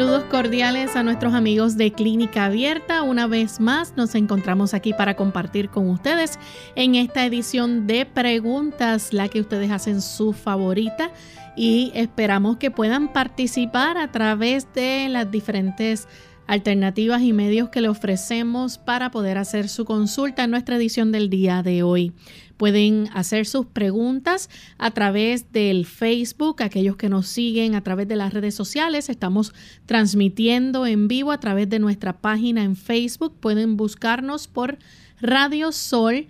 Saludos cordiales a nuestros amigos de Clínica Abierta. Una vez más nos encontramos aquí para compartir con ustedes en esta edición de preguntas, la que ustedes hacen su favorita y esperamos que puedan participar a través de las diferentes alternativas y medios que le ofrecemos para poder hacer su consulta en nuestra edición del día de hoy. Pueden hacer sus preguntas a través del Facebook, aquellos que nos siguen a través de las redes sociales. Estamos transmitiendo en vivo a través de nuestra página en Facebook. Pueden buscarnos por Radio Sol.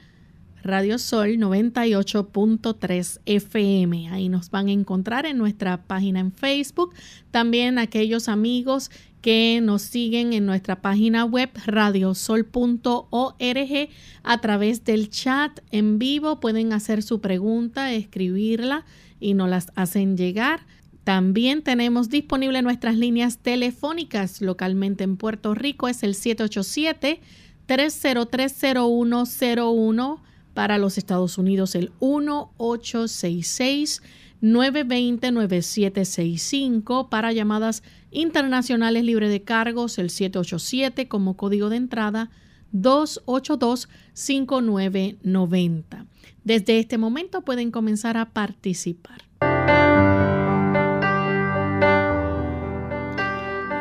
Radio Sol 98.3 FM. Ahí nos van a encontrar en nuestra página en Facebook. También aquellos amigos que nos siguen en nuestra página web radiosol.org a través del chat en vivo. Pueden hacer su pregunta, escribirla y nos las hacen llegar. También tenemos disponible nuestras líneas telefónicas localmente en Puerto Rico. Es el 787-3030101 para los Estados Unidos, el 1866 920-9765 para llamadas internacionales libre de cargos, el 787 como código de entrada 282-5990. Desde este momento pueden comenzar a participar.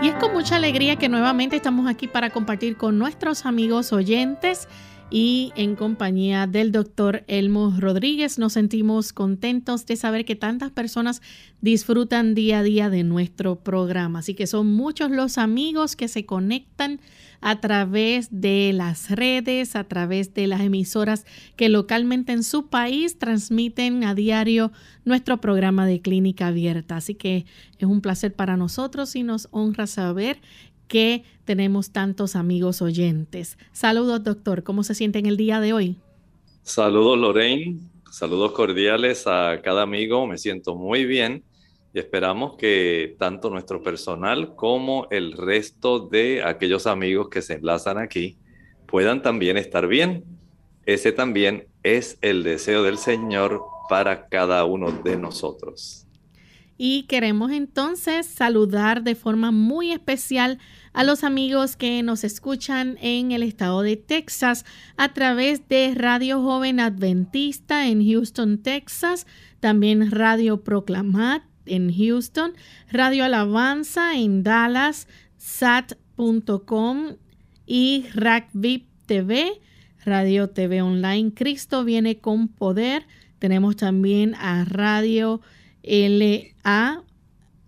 Y es con mucha alegría que nuevamente estamos aquí para compartir con nuestros amigos oyentes y en compañía del doctor Elmo Rodríguez nos sentimos contentos de saber que tantas personas disfrutan día a día de nuestro programa. Así que son muchos los amigos que se conectan a través de las redes, a través de las emisoras que localmente en su país transmiten a diario nuestro programa de clínica abierta. Así que es un placer para nosotros y nos honra saber que tenemos tantos amigos oyentes. Saludos, doctor. ¿Cómo se siente en el día de hoy? Saludos, Lorraine. Saludos cordiales a cada amigo. Me siento muy bien y esperamos que tanto nuestro personal como el resto de aquellos amigos que se enlazan aquí puedan también estar bien. Ese también es el deseo del Señor para cada uno de nosotros. Y queremos entonces saludar de forma muy especial a los amigos que nos escuchan en el estado de Texas a través de Radio Joven Adventista en Houston, Texas, también Radio Proclamat en Houston, Radio Alabanza en Dallas, sat.com y RACVIP TV, Radio TV Online. Cristo viene con poder. Tenemos también a Radio LA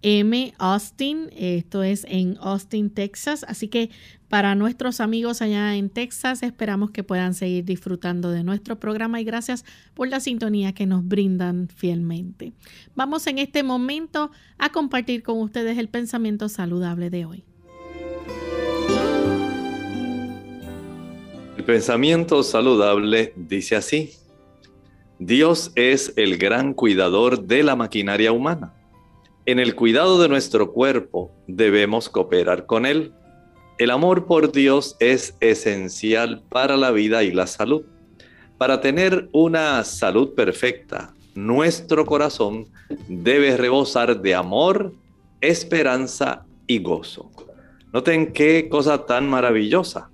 M. Austin, esto es en Austin, Texas. Así que para nuestros amigos allá en Texas, esperamos que puedan seguir disfrutando de nuestro programa y gracias por la sintonía que nos brindan fielmente. Vamos en este momento a compartir con ustedes el pensamiento saludable de hoy. El pensamiento saludable dice así, Dios es el gran cuidador de la maquinaria humana en el cuidado de nuestro cuerpo debemos cooperar con Él. El amor por Dios es esencial para la vida y la salud. Para tener una salud perfecta, nuestro corazón debe rebosar de amor, esperanza y gozo. Noten qué cosa tan maravillosa.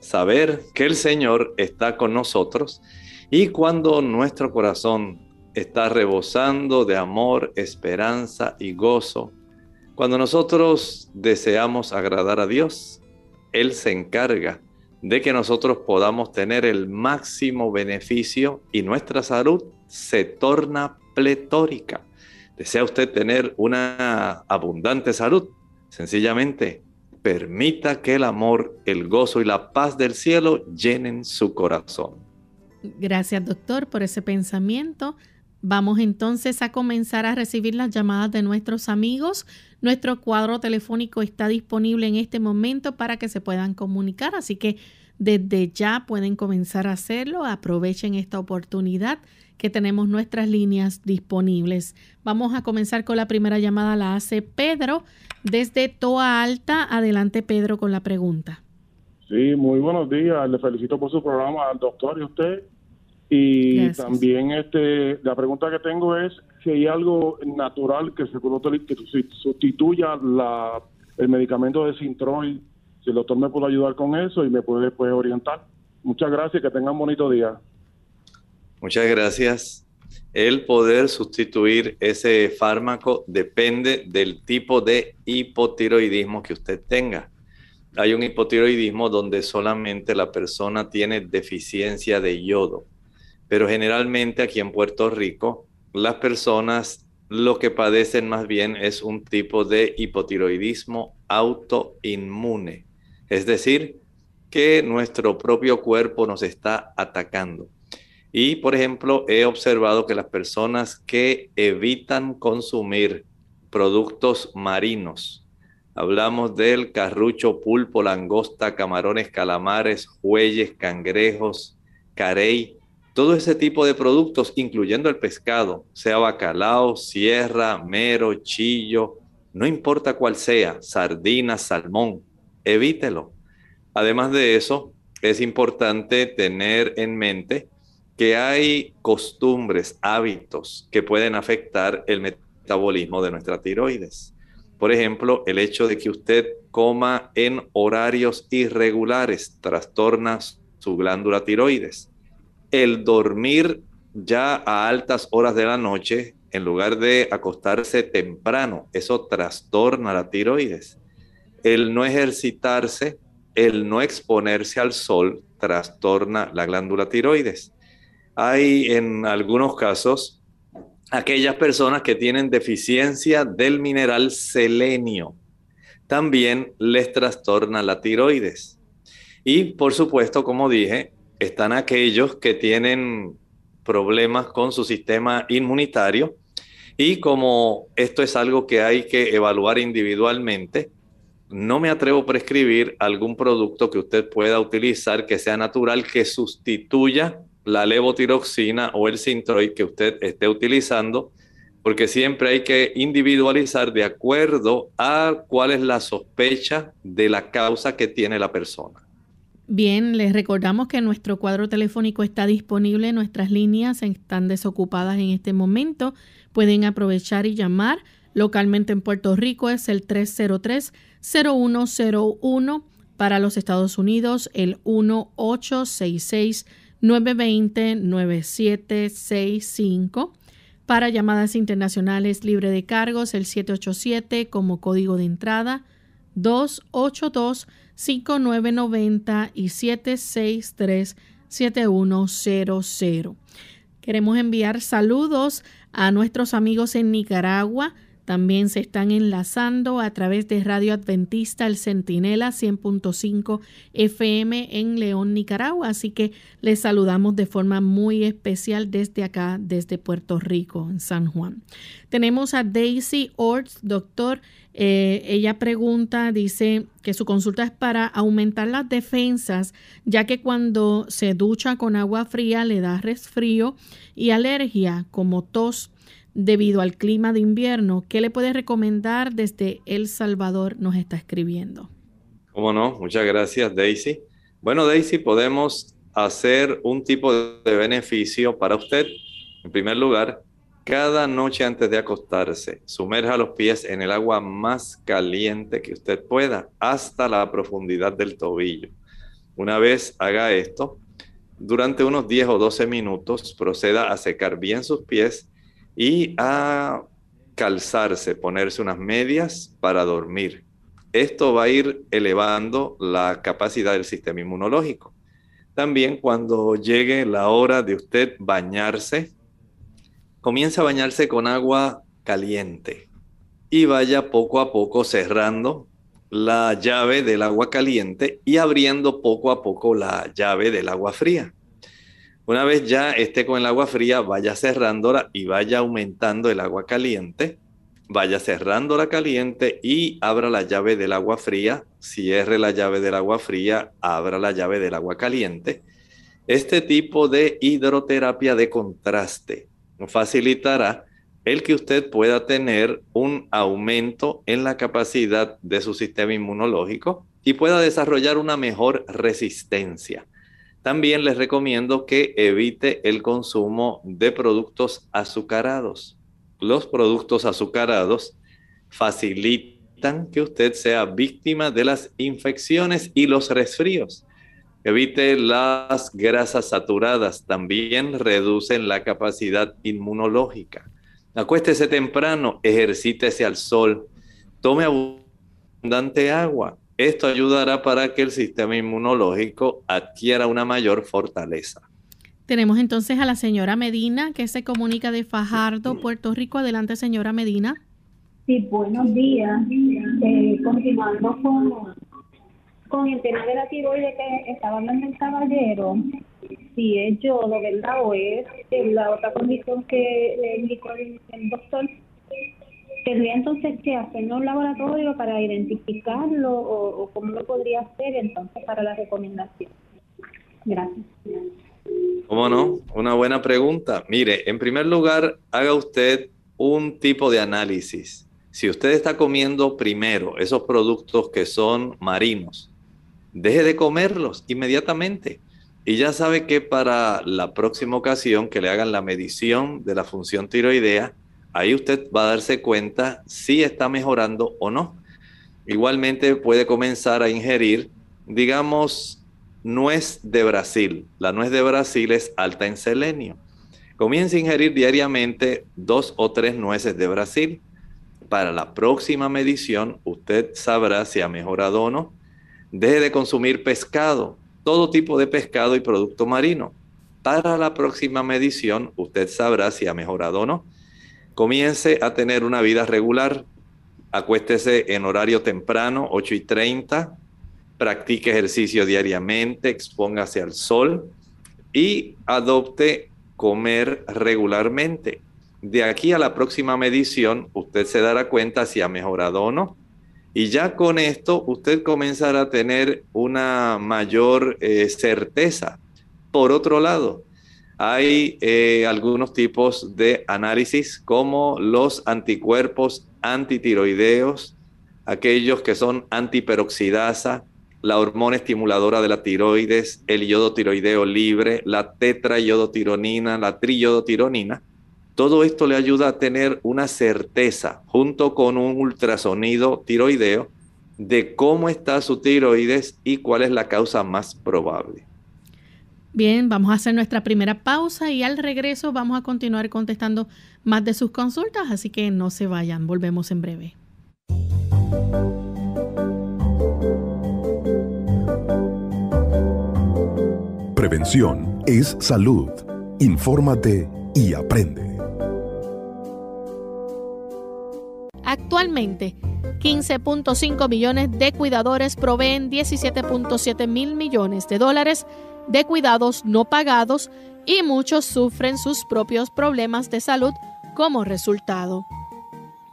Saber que el Señor está con nosotros y cuando nuestro corazón está rebosando de amor, esperanza y gozo. Cuando nosotros deseamos agradar a Dios, Él se encarga de que nosotros podamos tener el máximo beneficio y nuestra salud se torna pletórica. ¿Desea usted tener una abundante salud? Sencillamente, permita que el amor, el gozo y la paz del cielo llenen su corazón. Gracias, doctor, por ese pensamiento. Vamos entonces a comenzar a recibir las llamadas de nuestros amigos. Nuestro cuadro telefónico está disponible en este momento para que se puedan comunicar, así que desde ya pueden comenzar a hacerlo. Aprovechen esta oportunidad que tenemos nuestras líneas disponibles. Vamos a comenzar con la primera llamada, la hace Pedro desde Toa Alta. Adelante Pedro con la pregunta. Sí, muy buenos días. Le felicito por su programa al doctor y usted. Y también este la pregunta que tengo es si hay algo natural que se que sustituya la, el medicamento de Sintroid, si el doctor me puede ayudar con eso y me puede pues, orientar. Muchas gracias, que tengan un bonito día. Muchas gracias. El poder sustituir ese fármaco depende del tipo de hipotiroidismo que usted tenga. Hay un hipotiroidismo donde solamente la persona tiene deficiencia de yodo pero generalmente aquí en Puerto Rico las personas lo que padecen más bien es un tipo de hipotiroidismo autoinmune, es decir, que nuestro propio cuerpo nos está atacando. Y, por ejemplo, he observado que las personas que evitan consumir productos marinos, hablamos del carrucho, pulpo, langosta, camarones, calamares, jueyes, cangrejos, carey, todo ese tipo de productos, incluyendo el pescado, sea bacalao, sierra, mero, chillo, no importa cuál sea, sardina, salmón, evítelo. Además de eso, es importante tener en mente que hay costumbres, hábitos que pueden afectar el metabolismo de nuestra tiroides. Por ejemplo, el hecho de que usted coma en horarios irregulares trastorna su glándula tiroides el dormir ya a altas horas de la noche en lugar de acostarse temprano. Eso trastorna la tiroides. El no ejercitarse, el no exponerse al sol, trastorna la glándula tiroides. Hay en algunos casos aquellas personas que tienen deficiencia del mineral selenio. También les trastorna la tiroides. Y por supuesto, como dije, están aquellos que tienen problemas con su sistema inmunitario y como esto es algo que hay que evaluar individualmente, no me atrevo a prescribir algún producto que usted pueda utilizar que sea natural, que sustituya la levotiroxina o el Sintroid que usted esté utilizando, porque siempre hay que individualizar de acuerdo a cuál es la sospecha de la causa que tiene la persona. Bien, les recordamos que nuestro cuadro telefónico está disponible, nuestras líneas están desocupadas en este momento. Pueden aprovechar y llamar. Localmente en Puerto Rico es el 303-0101. Para los Estados Unidos, el 1866-920-9765. Para llamadas internacionales libre de cargos, el 787 como código de entrada 282 5990 y 763 7100. Queremos enviar saludos a nuestros amigos en Nicaragua. También se están enlazando a través de Radio Adventista El Centinela 100.5 FM en León, Nicaragua. Así que les saludamos de forma muy especial desde acá, desde Puerto Rico, en San Juan. Tenemos a Daisy Orts, doctor eh, ella pregunta, dice que su consulta es para aumentar las defensas, ya que cuando se ducha con agua fría le da resfrío y alergia como tos debido al clima de invierno. ¿Qué le puede recomendar desde El Salvador? Nos está escribiendo. ¿Cómo no? Muchas gracias, Daisy. Bueno, Daisy, podemos hacer un tipo de beneficio para usted. En primer lugar, cada noche antes de acostarse, sumerja los pies en el agua más caliente que usted pueda, hasta la profundidad del tobillo. Una vez haga esto, durante unos 10 o 12 minutos proceda a secar bien sus pies y a calzarse, ponerse unas medias para dormir. Esto va a ir elevando la capacidad del sistema inmunológico. También cuando llegue la hora de usted bañarse, comience a bañarse con agua caliente y vaya poco a poco cerrando la llave del agua caliente y abriendo poco a poco la llave del agua fría. Una vez ya esté con el agua fría, vaya cerrándola y vaya aumentando el agua caliente. Vaya cerrando la caliente y abra la llave del agua fría. Cierre la llave del agua fría, abra la llave del agua caliente. Este tipo de hidroterapia de contraste facilitará el que usted pueda tener un aumento en la capacidad de su sistema inmunológico y pueda desarrollar una mejor resistencia. También les recomiendo que evite el consumo de productos azucarados. Los productos azucarados facilitan que usted sea víctima de las infecciones y los resfríos. Evite las grasas saturadas, también reducen la capacidad inmunológica. Acuéstese temprano, ejercítese al sol, tome abundante agua, esto ayudará para que el sistema inmunológico adquiera una mayor fortaleza. Tenemos entonces a la señora Medina que se comunica de Fajardo, Puerto Rico. Adelante, señora Medina. Sí, buenos días. Eh, continuando con, con el tema de la tiroides que estaba hablando el caballero, si es yodo, ¿verdad? O es la otra condición que le indicó el doctor ¿Tendría entonces que hacer un laboratorio para identificarlo o, cómo lo podría hacer entonces para la recomendación? Gracias. ¿Cómo no? Una buena pregunta. Mire, en primer lugar, haga usted un tipo de análisis. Si usted está comiendo primero esos productos que son marinos, deje de comerlos inmediatamente. Y ya sabe que para la próxima ocasión que le hagan la medición de la función tiroidea, Ahí usted va a darse cuenta si está mejorando o no. Igualmente puede comenzar a ingerir, digamos, nuez de Brasil. La nuez de Brasil es alta en selenio. Comience a ingerir diariamente dos o tres nueces de Brasil. Para la próxima medición, usted sabrá si ha mejorado o no. Deje de consumir pescado, todo tipo de pescado y producto marino. Para la próxima medición, usted sabrá si ha mejorado o no comience a tener una vida regular, acuéstese en horario temprano, 8 y 30, practique ejercicio diariamente, expóngase al sol y adopte comer regularmente. De aquí a la próxima medición, usted se dará cuenta si ha mejorado o no. Y ya con esto, usted comenzará a tener una mayor eh, certeza. Por otro lado, hay eh, algunos tipos de análisis como los anticuerpos antitiroideos, aquellos que son antiperoxidasa, la hormona estimuladora de la tiroides, el yodo tiroideo libre, la tetrayodotironina, la triyodotironina. Todo esto le ayuda a tener una certeza junto con un ultrasonido tiroideo de cómo está su tiroides y cuál es la causa más probable. Bien, vamos a hacer nuestra primera pausa y al regreso vamos a continuar contestando más de sus consultas, así que no se vayan, volvemos en breve. Prevención es salud. Infórmate y aprende. Actualmente, 15.5 millones de cuidadores proveen 17.7 mil millones de dólares de cuidados no pagados y muchos sufren sus propios problemas de salud como resultado.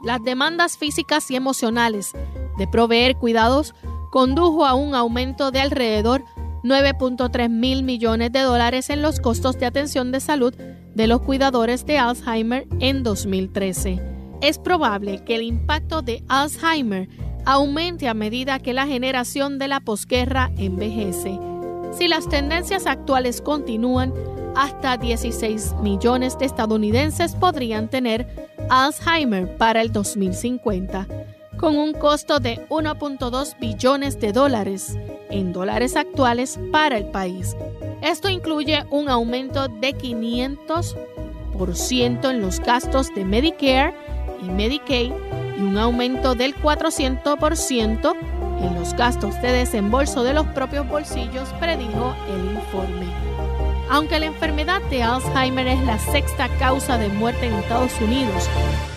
Las demandas físicas y emocionales de proveer cuidados condujo a un aumento de alrededor 9.3 mil millones de dólares en los costos de atención de salud de los cuidadores de Alzheimer en 2013. Es probable que el impacto de Alzheimer aumente a medida que la generación de la posguerra envejece. Si las tendencias actuales continúan, hasta 16 millones de estadounidenses podrían tener Alzheimer para el 2050, con un costo de 1.2 billones de dólares en dólares actuales para el país. Esto incluye un aumento de 500% en los gastos de Medicare y Medicaid y un aumento del 400% en los gastos de desembolso de los propios bolsillos, predijo el informe. Aunque la enfermedad de Alzheimer es la sexta causa de muerte en Estados Unidos,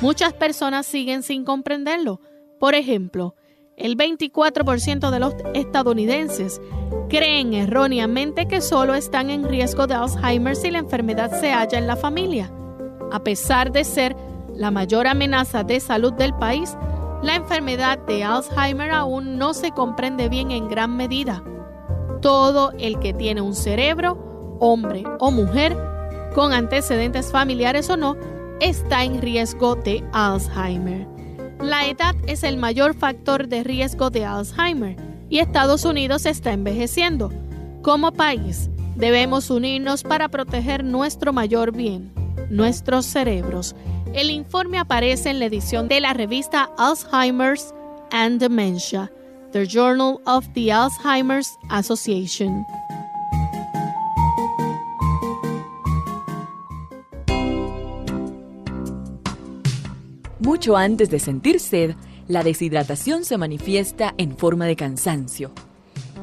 muchas personas siguen sin comprenderlo. Por ejemplo, el 24% de los estadounidenses creen erróneamente que solo están en riesgo de Alzheimer si la enfermedad se halla en la familia. A pesar de ser la mayor amenaza de salud del país, la enfermedad de Alzheimer aún no se comprende bien en gran medida. Todo el que tiene un cerebro, hombre o mujer, con antecedentes familiares o no, está en riesgo de Alzheimer. La edad es el mayor factor de riesgo de Alzheimer y Estados Unidos está envejeciendo. Como país, debemos unirnos para proteger nuestro mayor bien, nuestros cerebros. El informe aparece en la edición de la revista Alzheimer's and Dementia, The Journal of the Alzheimer's Association. Mucho antes de sentir sed, la deshidratación se manifiesta en forma de cansancio.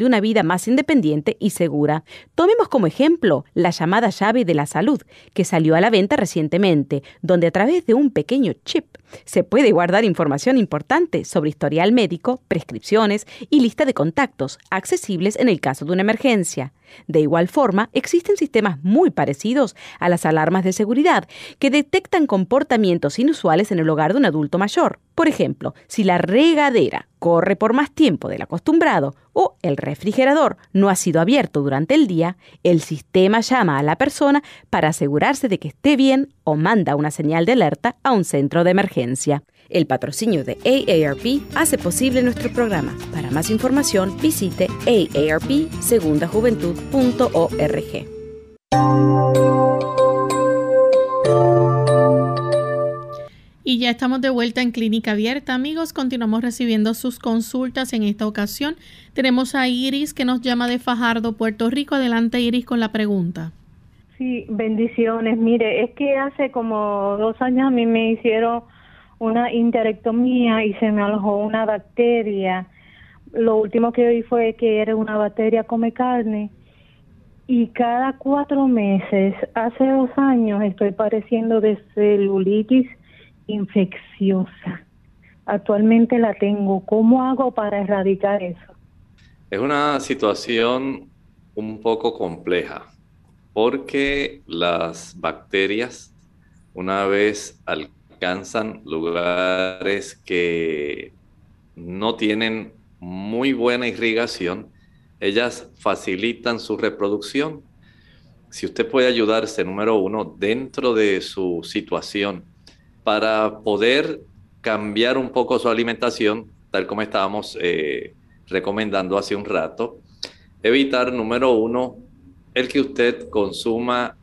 de una vida más independiente y segura. Tomemos como ejemplo la llamada llave de la salud, que salió a la venta recientemente, donde a través de un pequeño chip se puede guardar información importante sobre historial médico, prescripciones y lista de contactos, accesibles en el caso de una emergencia. De igual forma, existen sistemas muy parecidos a las alarmas de seguridad que detectan comportamientos inusuales en el hogar de un adulto mayor. Por ejemplo, si la regadera corre por más tiempo del acostumbrado o el refrigerador no ha sido abierto durante el día, el sistema llama a la persona para asegurarse de que esté bien o manda una señal de alerta a un centro de emergencia. El patrocinio de AARP hace posible nuestro programa. Para más información, visite aarpsegundajuventud.org. Y ya estamos de vuelta en Clínica Abierta, amigos. Continuamos recibiendo sus consultas. En esta ocasión tenemos a Iris que nos llama de Fajardo, Puerto Rico. Adelante, Iris, con la pregunta. Sí, bendiciones. Mire, es que hace como dos años a mí me hicieron una interectomía y se me alojó una bacteria. Lo último que oí fue que era una bacteria come carne y cada cuatro meses, hace dos años, estoy padeciendo de celulitis infecciosa. Actualmente la tengo. ¿Cómo hago para erradicar eso? Es una situación un poco compleja porque las bacterias, una vez al alcanzan lugares que no tienen muy buena irrigación, ellas facilitan su reproducción. Si usted puede ayudarse, número uno, dentro de su situación, para poder cambiar un poco su alimentación, tal como estábamos eh, recomendando hace un rato, evitar, número uno, el que usted consuma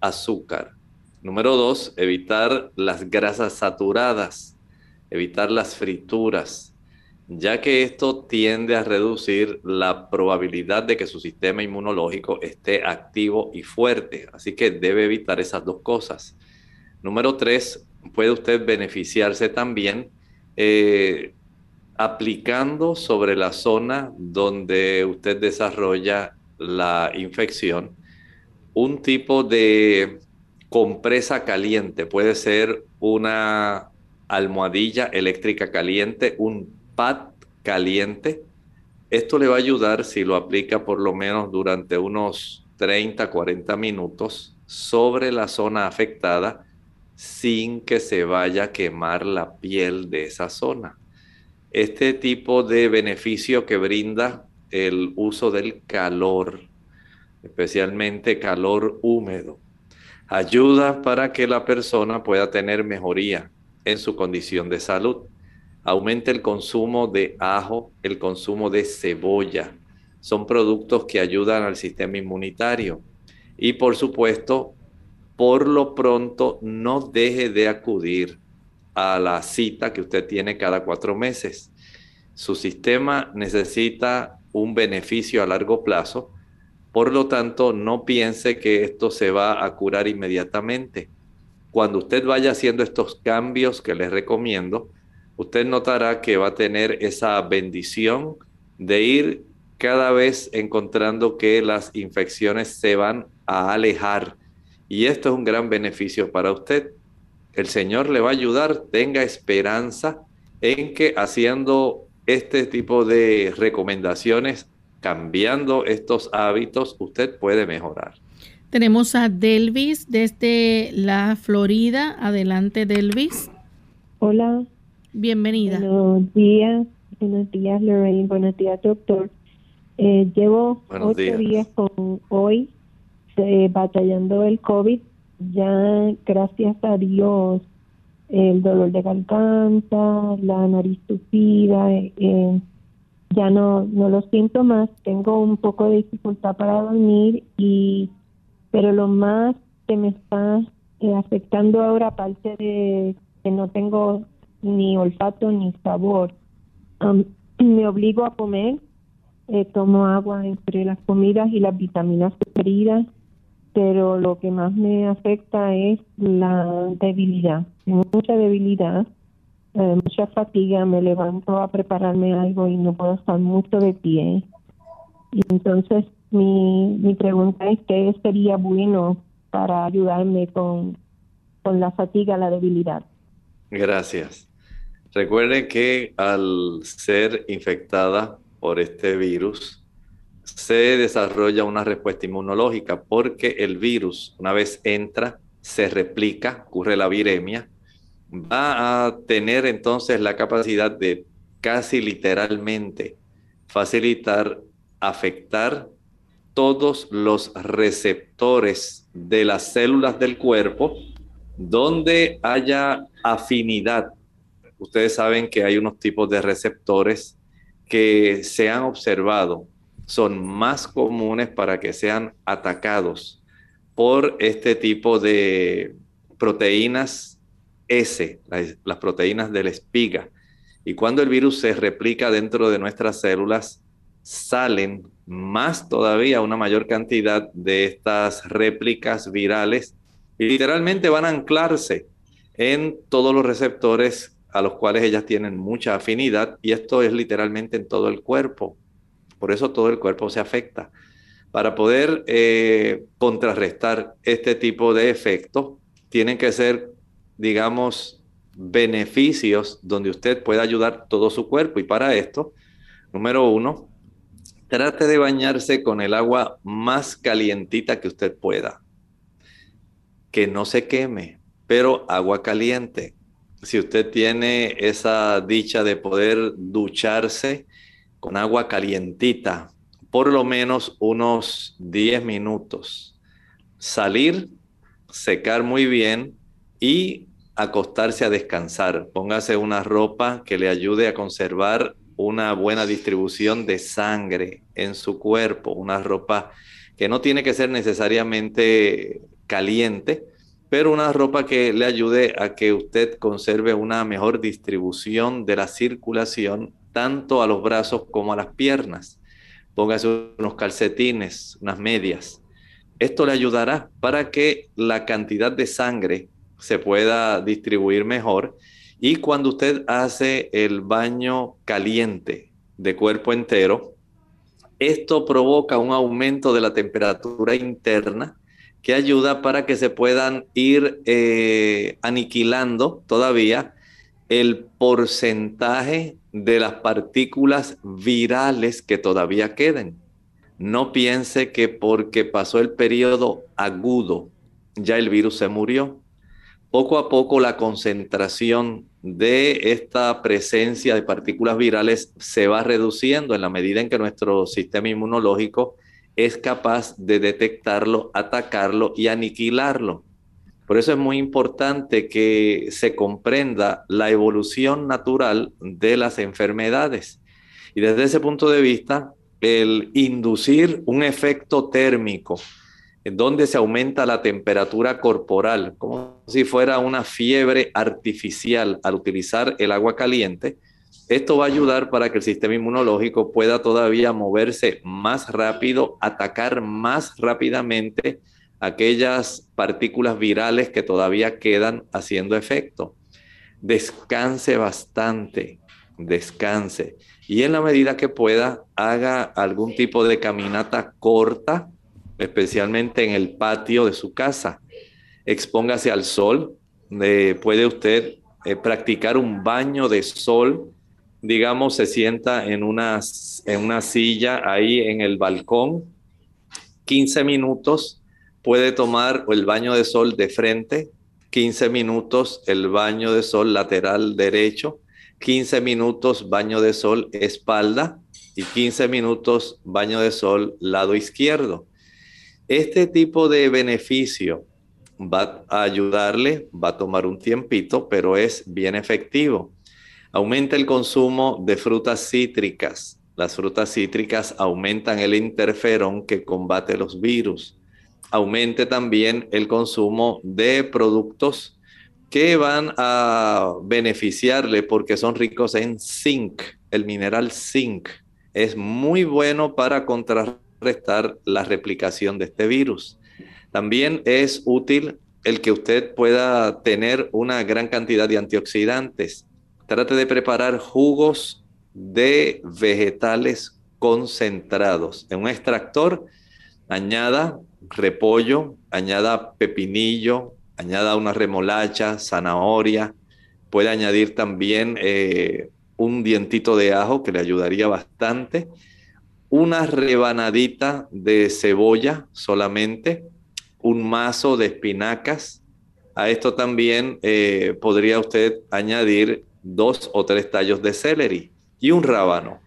azúcar. Número dos, evitar las grasas saturadas, evitar las frituras, ya que esto tiende a reducir la probabilidad de que su sistema inmunológico esté activo y fuerte. Así que debe evitar esas dos cosas. Número tres, puede usted beneficiarse también eh, aplicando sobre la zona donde usted desarrolla la infección un tipo de compresa caliente, puede ser una almohadilla eléctrica caliente, un pad caliente. Esto le va a ayudar si lo aplica por lo menos durante unos 30, 40 minutos sobre la zona afectada. sin que se vaya a quemar la piel de esa zona. Este tipo de beneficio que brinda el uso del calor, especialmente calor húmedo, ayuda para que la persona pueda tener mejoría en su condición de salud. Aumenta el consumo de ajo, el consumo de cebolla. Son productos que ayudan al sistema inmunitario. Y por supuesto, por lo pronto, no deje de acudir a la cita que usted tiene cada cuatro meses. Su sistema necesita un beneficio a largo plazo, por lo tanto, no piense que esto se va a curar inmediatamente. Cuando usted vaya haciendo estos cambios que les recomiendo, usted notará que va a tener esa bendición de ir cada vez encontrando que las infecciones se van a alejar. Y esto es un gran beneficio para usted. El Señor le va a ayudar, tenga esperanza en que haciendo este tipo de recomendaciones, cambiando estos hábitos, usted puede mejorar. Tenemos a Delvis desde la Florida. Adelante, Delvis. Hola. Bienvenida. Buenos días. Buenos días, Lorraine. Buenos días, doctor. Eh, llevo ocho días. con hoy eh, batallando el COVID. Ya, gracias a Dios, el dolor de garganta, la nariz tupida, eh, ya no, no lo siento más. Tengo un poco de dificultad para dormir y pero lo más que me está eh, afectando ahora, aparte de que no tengo ni olfato ni sabor, me obligo a comer, eh, tomo agua entre las comidas y las vitaminas preferidas, pero lo que más me afecta es la debilidad, mucha debilidad, eh, mucha fatiga, me levanto a prepararme algo y no puedo estar mucho de pie. Y entonces mi, mi pregunta es qué sería bueno para ayudarme con, con la fatiga, la debilidad. Gracias. Recuerde que al ser infectada por este virus, se desarrolla una respuesta inmunológica porque el virus, una vez entra, se replica, ocurre la viremia, va a tener entonces la capacidad de casi literalmente facilitar, afectar todos los receptores de las células del cuerpo donde haya afinidad. Ustedes saben que hay unos tipos de receptores que se han observado son más comunes para que sean atacados por este tipo de proteínas S, las, proteínas de la espiga. Y cuando el virus se replica dentro de nuestras células, salen más todavía una mayor cantidad de estas réplicas virales y literalmente van a anclarse en todos los receptores a los cuales ellas tienen mucha afinidad y esto es literalmente en todo el cuerpo. Por eso todo el cuerpo se afecta. Para poder eh, contrarrestar este tipo de efectos, tienen que ser, digamos, beneficios donde usted pueda ayudar todo su cuerpo. Y para esto, número uno, Trate de bañarse con el agua más calientita que usted pueda. Que no se queme, pero agua caliente. Si usted tiene esa dicha de poder ducharse con agua calientita, por lo menos unos 10 minutos. Salir, secar muy bien y acostarse a descansar. Póngase una ropa que le ayude a conservar una buena distribución de sangre en su cuerpo, una ropa que no tiene que ser necesariamente caliente, pero una ropa que le ayude a que usted conserve una mejor distribución de la circulación tanto a los brazos como a las piernas. Póngase unos calcetines, unas medias. Esto le ayudará para que la cantidad de sangre se pueda distribuir mejor y cuando usted hace el baño caliente de cuerpo entero, esto provoca un aumento de la temperatura interna que ayuda para que se puedan ir eh, aniquilando todavía el porcentaje de las partículas virales que todavía queden. No piense que porque pasó el periodo agudo ya el virus se murió poco a poco la concentración de esta presencia de partículas virales se va reduciendo en la medida en que nuestro sistema inmunológico es capaz de detectarlo, atacarlo y aniquilarlo. Por eso es muy importante que se comprenda la evolución natural de las enfermedades. Y desde ese punto de vista, el inducir un efecto térmico en donde se aumenta la temperatura corporal, como si fuera una fiebre artificial al utilizar el agua caliente, esto va a ayudar para que el sistema inmunológico pueda todavía moverse más rápido, atacar más rápidamente aquellas partículas virales que todavía quedan haciendo efecto. Descanse bastante, descanse. Y en la medida que pueda, haga algún tipo de caminata corta, especialmente en el patio de su casa. Expóngase al sol. Eh, puede usted eh, practicar un baño de sol. Digamos, se sienta en una, en una silla ahí en el balcón. 15 minutos. Puede tomar el baño de sol de frente. 15 minutos el baño de sol lateral derecho. 15 minutos baño de sol espalda y 15 minutos baño de sol lado izquierdo. Este tipo de beneficio va a ayudarle, va a tomar un tiempito, pero es bien efectivo. Aumenta el consumo de frutas cítricas. Las frutas cítricas aumentan el interferón que combate los virus. Aumente también el consumo de productos que van a beneficiarle porque son ricos en zinc. El mineral zinc es muy bueno para contrarrestar restar la replicación de este virus. También es útil el que usted pueda tener una gran cantidad de antioxidantes. Trate de preparar jugos de vegetales concentrados. En un extractor, añada repollo, añada pepinillo, añada una remolacha, zanahoria. Puede añadir también eh, un dientito de ajo que le ayudaría bastante una rebanadita de cebolla solamente, un mazo de espinacas. A esto también eh, podría usted añadir dos o tres tallos de celery y un rábano.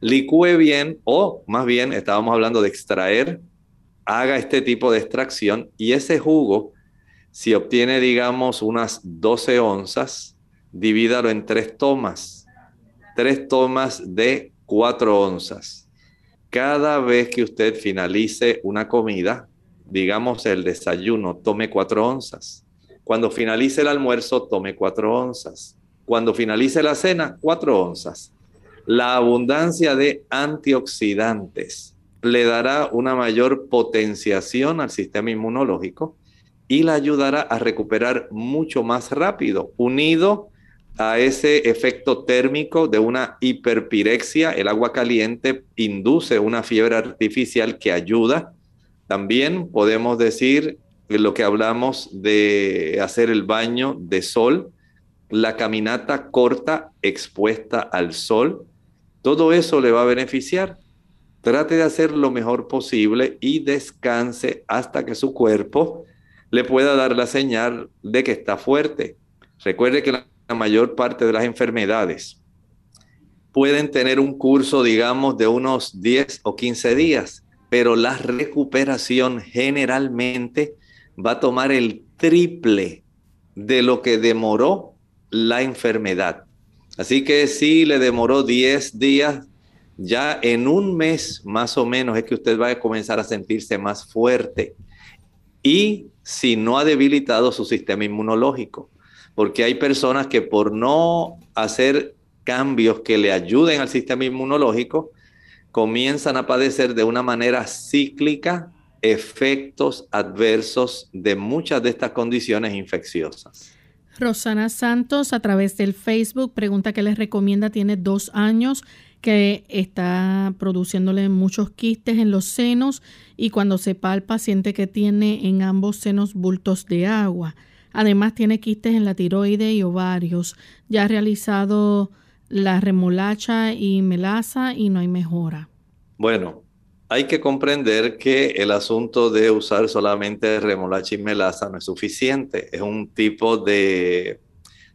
Licúe bien o más bien estábamos hablando de extraer, haga este tipo de extracción y ese jugo, si obtiene digamos unas 12 onzas, divídalo en tres tomas, tres tomas de 4 onzas cada vez que usted finalice una comida, digamos el desayuno, tome cuatro onzas. Cuando finalice el almuerzo, tome cuatro onzas. Cuando finalice la cena, cuatro onzas. La abundancia de antioxidantes le dará una mayor potenciación al sistema inmunológico y la ayudará a recuperar mucho más rápido, unido a ese efecto térmico de una hiperpirexia. El agua caliente induce una fiebre artificial que ayuda. También podemos decir lo que hablamos de hacer el baño de sol, la caminata corta expuesta al sol. Todo eso le va a beneficiar. Trate de hacer lo mejor posible y descanse hasta que su cuerpo le pueda dar la señal de que está fuerte. Recuerde que la la mayor parte de las enfermedades pueden tener un curso, digamos, de unos 10 o 15 días, pero la recuperación generalmente va a tomar el triple de lo que demoró la enfermedad. Así que si le demoró 10 días, ya en un mes más o menos es que usted va a comenzar a sentirse más fuerte. Y si no ha debilitado su sistema inmunológico porque hay personas que por no hacer cambios que le ayuden al sistema inmunológico, comienzan a padecer de una manera cíclica efectos adversos de muchas de estas condiciones infecciosas. Rosana Santos a través del Facebook pregunta que les recomienda, tiene dos años que está produciéndole muchos quistes en los senos y cuando se palpa siente que tiene en ambos senos bultos de agua. Además tiene quistes en la tiroide y ovarios. Ya ha realizado la remolacha y melaza y no hay mejora. Bueno, hay que comprender que el asunto de usar solamente remolacha y melaza no es suficiente. Es un tipo de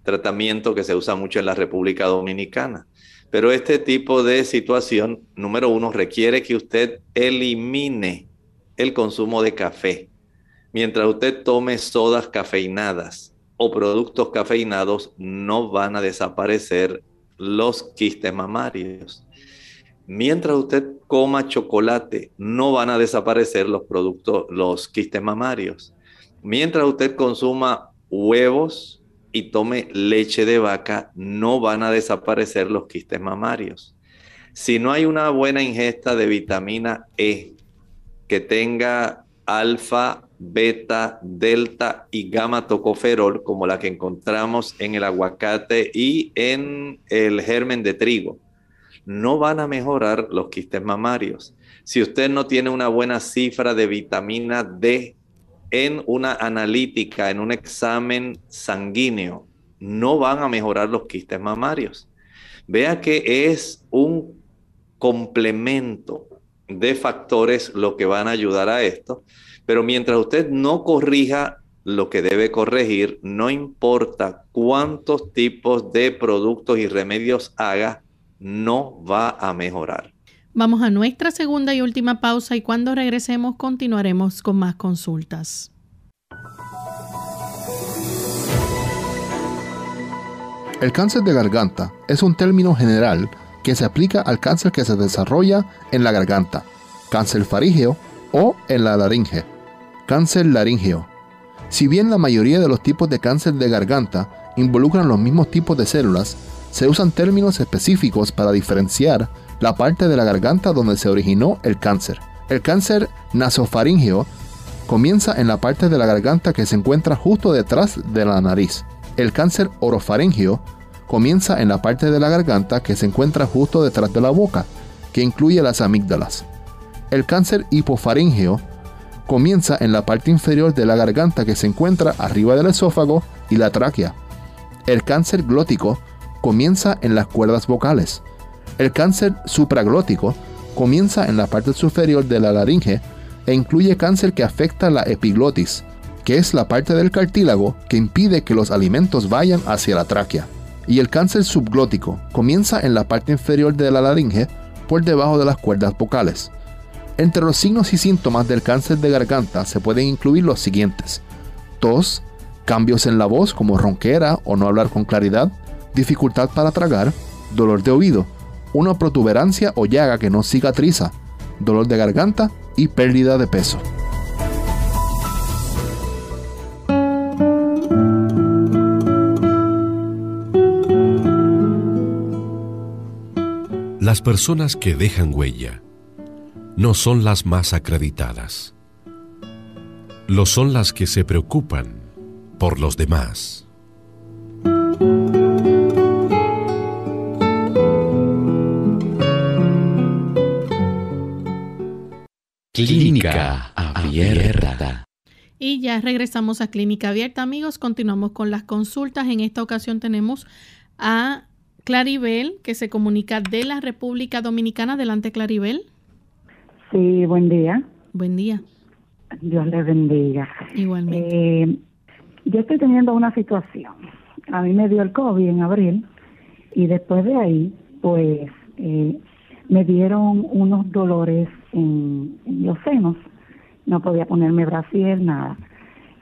tratamiento que se usa mucho en la República Dominicana. Pero este tipo de situación, número uno, requiere que usted elimine el consumo de café. Mientras usted tome sodas cafeinadas o productos cafeinados, no van a desaparecer los quistes mamarios. Mientras usted coma chocolate, no van a desaparecer los productos, los quistes mamarios. Mientras usted consuma huevos, y tome leche de vaca, no van a desaparecer los quistes mamarios. Si no hay una buena ingesta de vitamina E que tenga alfa, beta, delta y gamma tocoferol, como la que encontramos en el aguacate y en el germen de trigo, no van a mejorar los quistes mamarios. Si usted no tiene una buena cifra de vitamina D en una analítica, en un examen sanguíneo, no van a mejorar los quistes mamarios. Vea que es un complemento de factores lo que van a ayudar a esto, pero mientras usted no corrija lo que debe corregir, no importa cuántos tipos de productos y remedios haga, no va a mejorar. Vamos a nuestra segunda y última pausa y cuando regresemos continuaremos con más consultas. El cáncer de garganta es un término general que se aplica al cáncer que se desarrolla en la garganta, cáncer farígeo o en la laringe, cáncer laríngeo. Si bien la mayoría de los tipos de cáncer de garganta involucran los mismos tipos de células, se usan términos específicos para diferenciar la parte de la garganta donde se originó el cáncer. El cáncer nasofaringeo comienza en la parte de la garganta que se encuentra justo detrás de la nariz. El cáncer orofaringeo comienza en la parte de la garganta que se encuentra justo detrás de la boca, que incluye las amígdalas. El cáncer hipofaringeo comienza en la parte inferior de la garganta que se encuentra arriba del esófago y la tráquea. El cáncer glótico comienza en las cuerdas vocales. El cáncer supraglótico comienza en la parte superior de la laringe e incluye cáncer que afecta la epiglotis, que es la parte del cartílago que impide que los alimentos vayan hacia la tráquea. Y el cáncer subglótico comienza en la parte inferior de la laringe por debajo de las cuerdas vocales. Entre los signos y síntomas del cáncer de garganta se pueden incluir los siguientes. Tos, cambios en la voz como ronquera o no hablar con claridad, dificultad para tragar, dolor de oído, una protuberancia o llaga que no cicatriza, dolor de garganta y pérdida de peso. Las personas que dejan huella no son las más acreditadas. Lo son las que se preocupan por los demás. Clínica Abierta. Y ya regresamos a Clínica Abierta, amigos. Continuamos con las consultas. En esta ocasión tenemos a Claribel, que se comunica de la República Dominicana. Adelante, Claribel. Sí, buen día. Buen día. Dios le bendiga. Igualmente. Eh, yo estoy teniendo una situación. A mí me dio el COVID en abril y después de ahí, pues, eh, me dieron unos dolores en, los senos. No podía ponerme brasier, nada.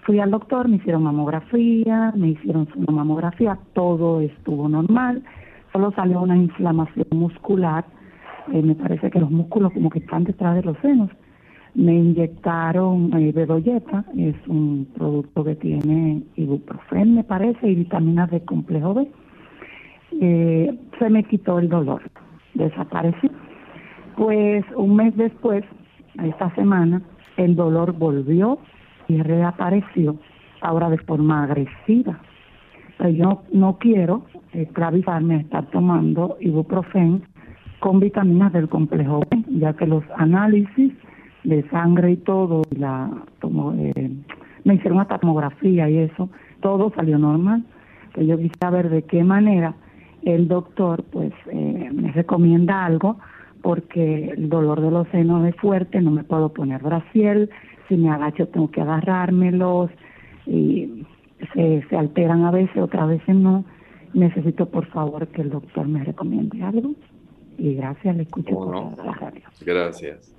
Fui al doctor, me hicieron mamografía, me hicieron una mamografía, todo estuvo normal. Solo salió una inflamación muscular. Eh, me parece que los músculos como que están detrás de los senos. Me inyectaron eh, bedoyeta, es un producto que tiene ibuprofen, me parece, y vitaminas de complejo B. Eh, se me quitó el dolor, desapareció. Pues un mes después, esta semana, el dolor volvió y reapareció, ahora de forma agresiva. Yo no quiero esclavizarme a estar tomando ibuprofen con vitaminas del complejo ya que los análisis de sangre y todo, la tomo, eh, me hicieron una tomografía y eso, todo salió normal. Pero yo quisiera ver de qué manera el doctor pues eh, me recomienda algo porque el dolor de los senos es fuerte, no me puedo poner brasiel, si me agacho tengo que agarrármelos y se, se alteran a veces, otras veces no. Necesito por favor que el doctor me recomiende algo y gracias, le escucho por la radio. Gracias.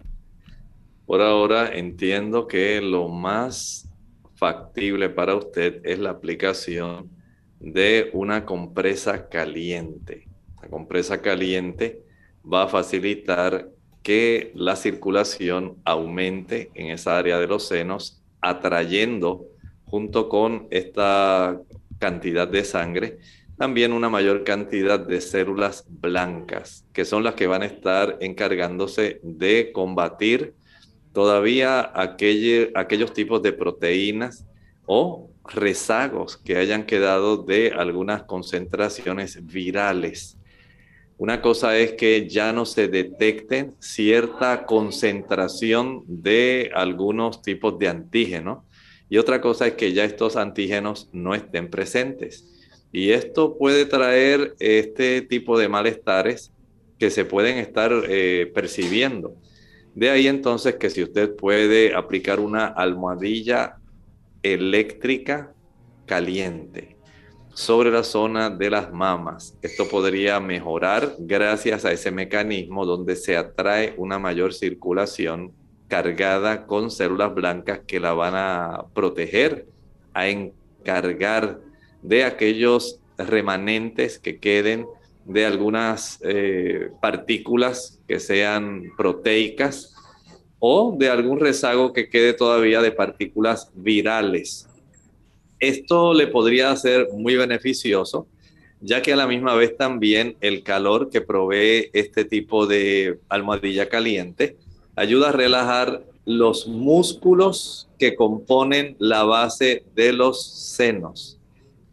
Por ahora entiendo que lo más factible para usted es la aplicación de una compresa caliente. La compresa caliente va a facilitar que la circulación aumente en esa área de los senos, atrayendo junto con esta cantidad de sangre también una mayor cantidad de células blancas, que son las que van a estar encargándose de combatir todavía aquellos tipos de proteínas o rezagos que hayan quedado de algunas concentraciones virales. Una cosa es que ya no se detecten cierta concentración de algunos tipos de antígenos y otra cosa es que ya estos antígenos no estén presentes. Y esto puede traer este tipo de malestares que se pueden estar eh, percibiendo. De ahí entonces que si usted puede aplicar una almohadilla eléctrica caliente sobre la zona de las mamas, esto podría mejorar gracias a ese mecanismo donde se atrae una mayor circulación cargada con células blancas que la van a proteger, a encargar de aquellos remanentes que queden de algunas eh, partículas que sean proteicas o de algún rezago que quede todavía de partículas virales. Esto le podría ser muy beneficioso, ya que a la misma vez también el calor que provee este tipo de almohadilla caliente ayuda a relajar los músculos que componen la base de los senos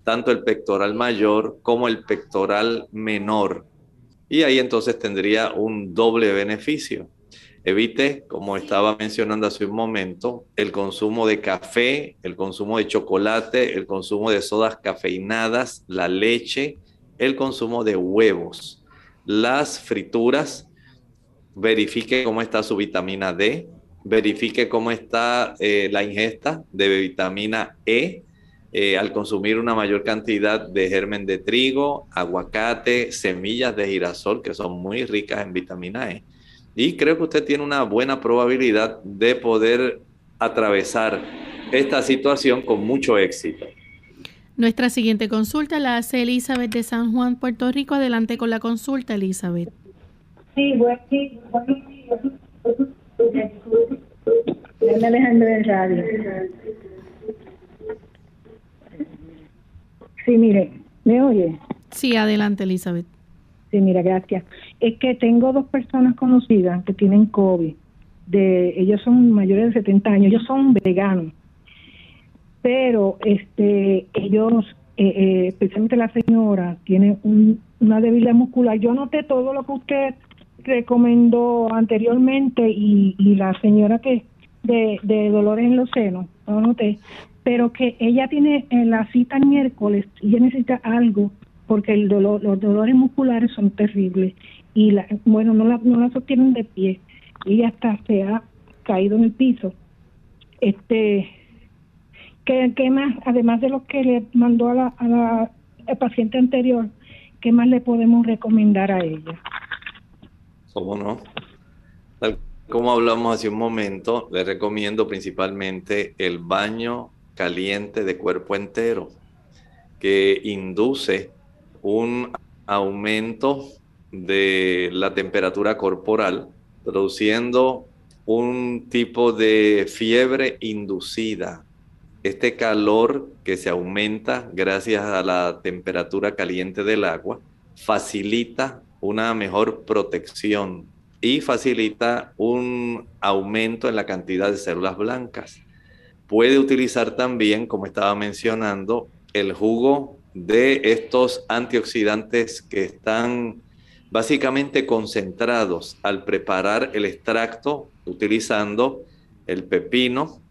tanto el pectoral mayor como el pectoral menor. Y ahí entonces tendría un doble beneficio. Evite, como estaba mencionando hace un momento, el consumo de café, el consumo de chocolate, el consumo de sodas cafeinadas, la leche, el consumo de huevos, las frituras. Verifique cómo está su vitamina D, verifique cómo está eh, la ingesta de vitamina E, eh, al consumir una mayor cantidad de germen de trigo, aguacate, semillas de girasol, que son muy ricas en vitamina E. Y creo que usted tiene una buena probabilidad de poder atravesar esta situación con mucho éxito. Nuestra siguiente consulta la hace Elizabeth de San Juan, Puerto Rico. Adelante con la consulta, Elizabeth. Sí, bueno, sí, Radio. Sí, mire, ¿me oye? Sí, adelante, Elizabeth. Sí, mira, gracias. Es que tengo dos personas conocidas que tienen COVID. De, ellos son mayores de 70 años, ellos son veganos. Pero este ellos, eh, eh, especialmente la señora, tiene una debilidad muscular. Yo noté todo lo que usted recomendó anteriormente y, y la señora que de, de dolores en los senos, lo noté pero que ella tiene en la cita miércoles y ella necesita algo porque el dolor, los dolores musculares son terribles y la, bueno no la, no la sostienen de pie y hasta se ha caído en el piso. Este ¿qué, más además de lo que le mandó a la, a la paciente anterior qué más le podemos recomendar a ella cómo no como hablamos hace un momento le recomiendo principalmente el baño caliente de cuerpo entero que induce un aumento de la temperatura corporal, produciendo un tipo de fiebre inducida. Este calor que se aumenta gracias a la temperatura caliente del agua facilita una mejor protección y facilita un aumento en la cantidad de células blancas. Puede utilizar también, como estaba mencionando, el jugo de estos antioxidantes que están básicamente concentrados al preparar el extracto utilizando el pepino,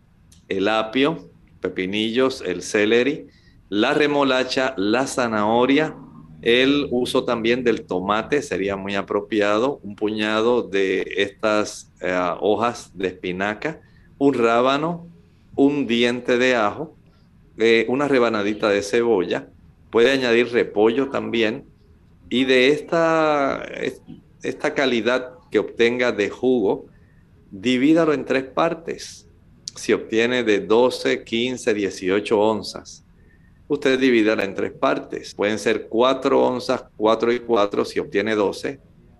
el apio, pepinillos, el celery, la remolacha, la zanahoria El uso también del tomate sería muy apropiado, un puñado de estas eh, hojas de espinaca, un rábano, un diente de ajo, eh, una rebanadita de cebolla, puede añadir repollo también y de esta, esta calidad que obtenga de jugo, divídalo en tres partes. Si obtiene de 12, 15, 18 onzas, usted divídala en tres partes. Pueden ser 4 onzas, 4 y 4 si obtiene 12.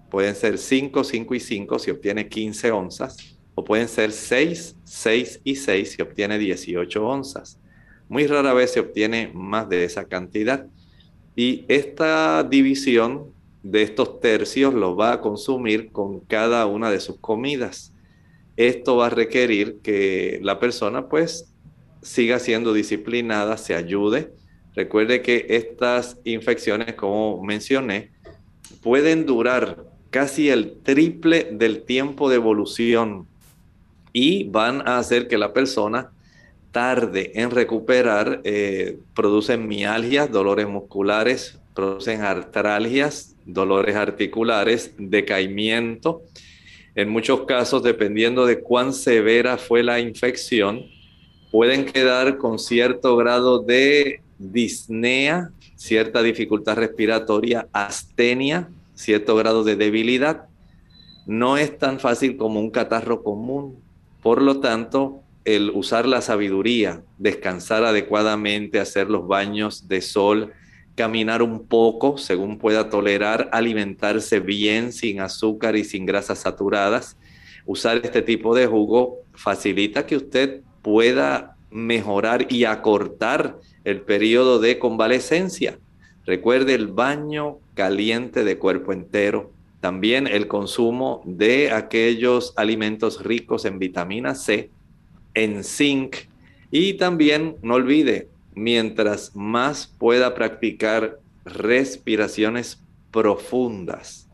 Pueden ser 5, 5 y 5 si obtiene 15 onzas. O pueden ser 6, 6 y 6 si obtiene 18 onzas. Muy rara vez se obtiene más de esa cantidad. Y esta división de estos tercios los va a consumir con cada una de sus comidas. Esto va a requerir que la persona pues siga siendo disciplinada, se ayude. Recuerde que estas infecciones, como mencioné, pueden durar casi el triple del tiempo de evolución y van a hacer que la persona tarde en recuperar, eh, producen mialgias, dolores musculares, producen artralgias, dolores articulares, decaimiento. En muchos casos, dependiendo de cuán severa fue la infección, pueden quedar con cierto grado de disnea, cierta dificultad respiratoria, astenia, cierto grado de debilidad. No es tan fácil como un catarro común. Por lo tanto, el usar la sabiduría, descansar adecuadamente, hacer los baños de sol, caminar un poco según pueda tolerar, alimentarse bien sin azúcar y sin grasas saturadas, usar este tipo de jugo facilita que usted pueda mejorar y acortar el periodo de convalecencia. Recuerde el baño caliente de cuerpo entero, también el consumo de aquellos alimentos ricos en vitamina C, en zinc. Y también no olvide, mientras más pueda practicar respiraciones profundas,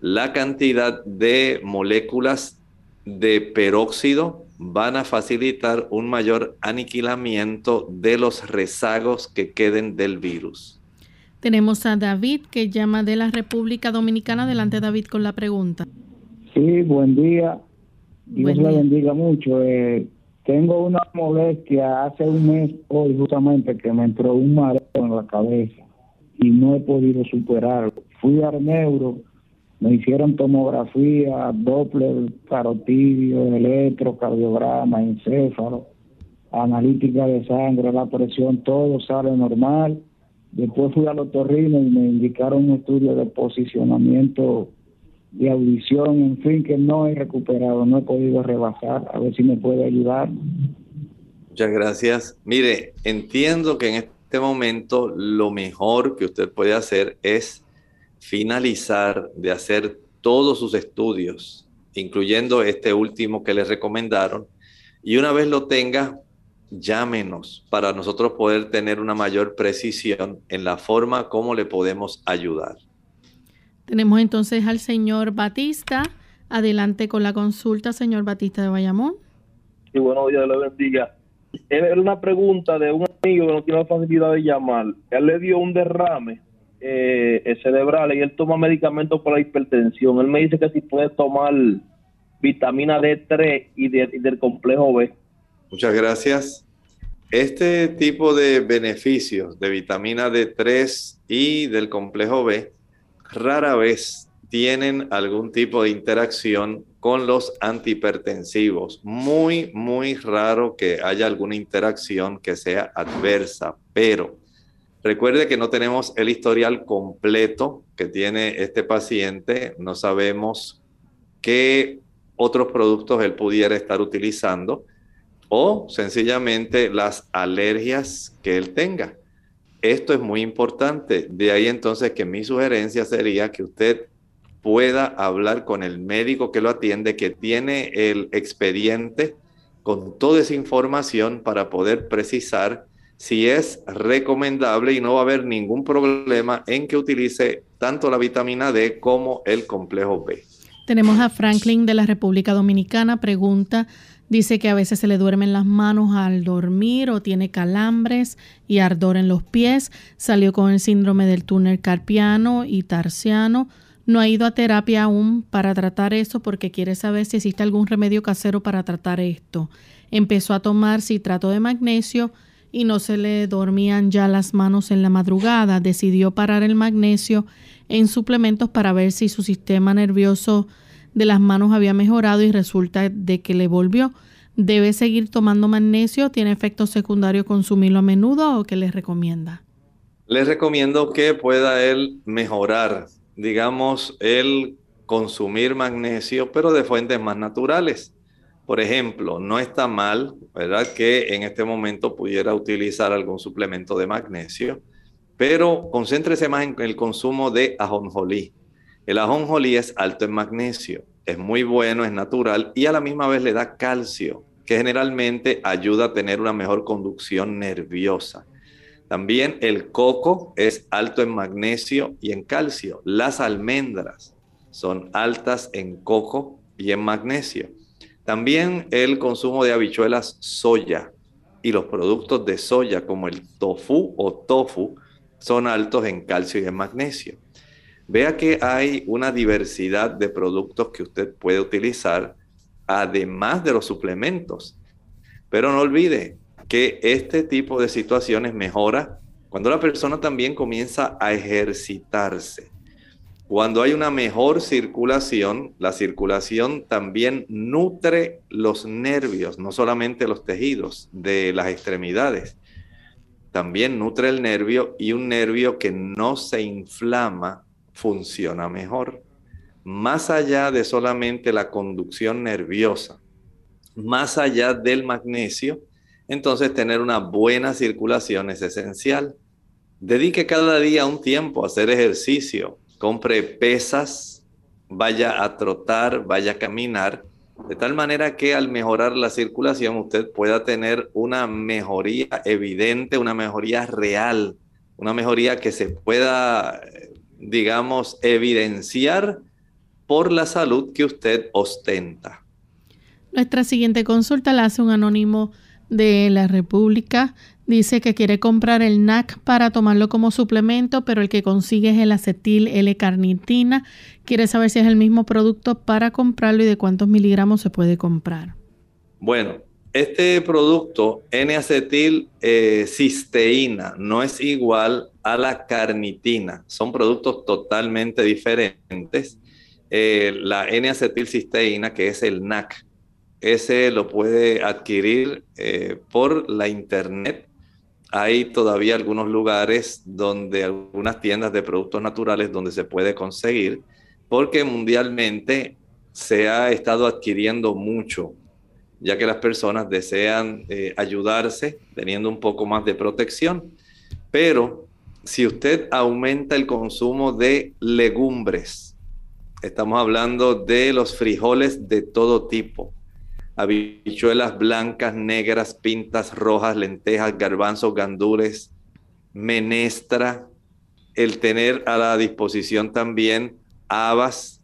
la cantidad de moléculas de peróxido van a facilitar un mayor aniquilamiento de los rezagos que queden del virus. Tenemos a David que llama de la República Dominicana. Adelante David con la pregunta. Sí, buen día. Dios le bendiga mucho. Eh, tengo una molestia hace un mes, hoy justamente, que me entró un mareo en la cabeza y no he podido superarlo. Fui al neuro, me hicieron tomografía, Doppler, carotidio, electrocardiograma, encéfalo, analítica de sangre, la presión, todo sale normal. Después fui al otorrino y me indicaron un estudio de posicionamiento de audición, en fin, que no he recuperado, no he podido rebasar, a ver si me puede ayudar. Muchas gracias. Mire, entiendo que en este momento lo mejor que usted puede hacer es finalizar de hacer todos sus estudios, incluyendo este último que le recomendaron, y una vez lo tenga, llámenos para nosotros poder tener una mayor precisión en la forma como le podemos ayudar. Tenemos entonces al señor Batista. Adelante con la consulta, señor Batista de Bayamón. Sí, buenos días, le bendiga. Era una pregunta de un amigo que no tiene la facilidad de llamar. Él le dio un derrame eh, cerebral y él toma medicamentos para la hipertensión. Él me dice que si puede tomar vitamina D3 y, y del complejo B. Muchas gracias. Este tipo de beneficios de vitamina D3 y del complejo B rara vez tienen algún tipo de interacción con los antihipertensivos. Muy, muy raro que haya alguna interacción que sea adversa, pero recuerde que no tenemos el historial completo que tiene este paciente, no sabemos qué otros productos él pudiera estar utilizando o sencillamente las alergias que él tenga. Esto es muy importante. De ahí entonces que mi sugerencia sería que usted pueda hablar con el médico que lo atiende, que tiene el expediente con toda esa información para poder precisar si es recomendable y no va a haber ningún problema en que utilice tanto la vitamina D como el complejo B. Tenemos a Franklin de la República Dominicana. Pregunta, Dice que a veces se le duermen las manos al dormir o tiene calambres y ardor en los pies. Salió con el síndrome del túnel carpiano y tarsiano. No ha ido a terapia aún para tratar eso porque quiere saber si existe algún remedio casero para tratar esto. Empezó a tomar citrato de magnesio y no se le dormían ya las manos en la madrugada. Decidió parar el magnesio en suplementos para ver si su sistema nervioso de las manos había mejorado y resulta de que le volvió. ¿Debe seguir tomando magnesio? ¿Tiene efectos secundarios consumirlo a menudo o qué les recomienda? Les recomiendo que pueda él mejorar, digamos, el consumir magnesio, pero de fuentes más naturales. Por ejemplo, no está mal, ¿verdad? Que en este momento pudiera utilizar algún suplemento de magnesio, pero concéntrese más en el consumo de ajonjolí. El ajonjolí es alto en magnesio, es muy bueno, es natural y a la misma vez le da calcio, que generalmente ayuda a tener una mejor conducción nerviosa. También el coco es alto en magnesio y en calcio. Las almendras son altas en coco y en magnesio. También el consumo de habichuelas soya y los productos de soya como el tofu o tofu son altos en calcio y en magnesio. Vea que hay una diversidad de productos que usted puede utilizar además de los suplementos. Pero no olvide que este tipo de situaciones mejora cuando la persona también comienza a ejercitarse. Cuando hay una mejor circulación, la circulación también nutre los nervios, no solamente los tejidos de las extremidades. También nutre el nervio y un nervio que no se inflama funciona mejor. Más allá de solamente la conducción nerviosa, más allá del magnesio, entonces tener una buena circulación es esencial. Dedique cada día un tiempo a hacer ejercicio, compre pesas, vaya a trotar, vaya a caminar, de tal manera que al mejorar la circulación usted pueda tener una mejoría evidente, una mejoría real, una mejoría que se pueda, digamos, evidenciar por la salud que usted ostenta. Nuestra siguiente consulta la hace un anónimo de la República. Dice que quiere comprar el NAC para tomarlo como suplemento, pero el que consigue es el acetil L-carnitina. Quiere saber si es el mismo producto para comprarlo y de cuántos miligramos se puede comprar. Bueno, este producto N-acetil eh, no es igual a la carnitina. Son productos totalmente diferentes. Eh, la N-acetil cisteína, que es el NAC, ese lo puede adquirir eh, por la internet hay todavía algunos lugares donde algunas tiendas de productos naturales donde se puede conseguir, porque mundialmente se ha estado adquiriendo mucho, ya que las personas desean eh, ayudarse teniendo un poco más de protección. Pero si usted aumenta el consumo de legumbres, estamos hablando de los frijoles de todo tipo, habichuelas blancas, negras, pintas rojas, lentejas, garbanzos, gandules, menestra, el tener a la disposición también habas.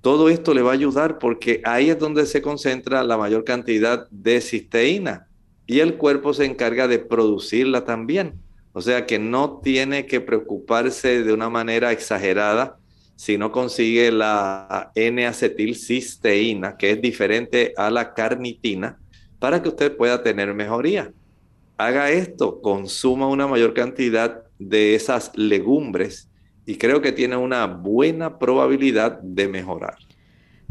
Todo esto le va a ayudar porque ahí es donde se concentra la mayor cantidad de cisteína y el cuerpo se encarga de producirla también. O sea que no tiene que preocuparse de una manera exagerada si no consigue la N-acetilcisteína, que es diferente a la carnitina, para que usted pueda tener mejoría. Haga esto, consuma una mayor cantidad de esas legumbres y creo que tiene una buena probabilidad de mejorar.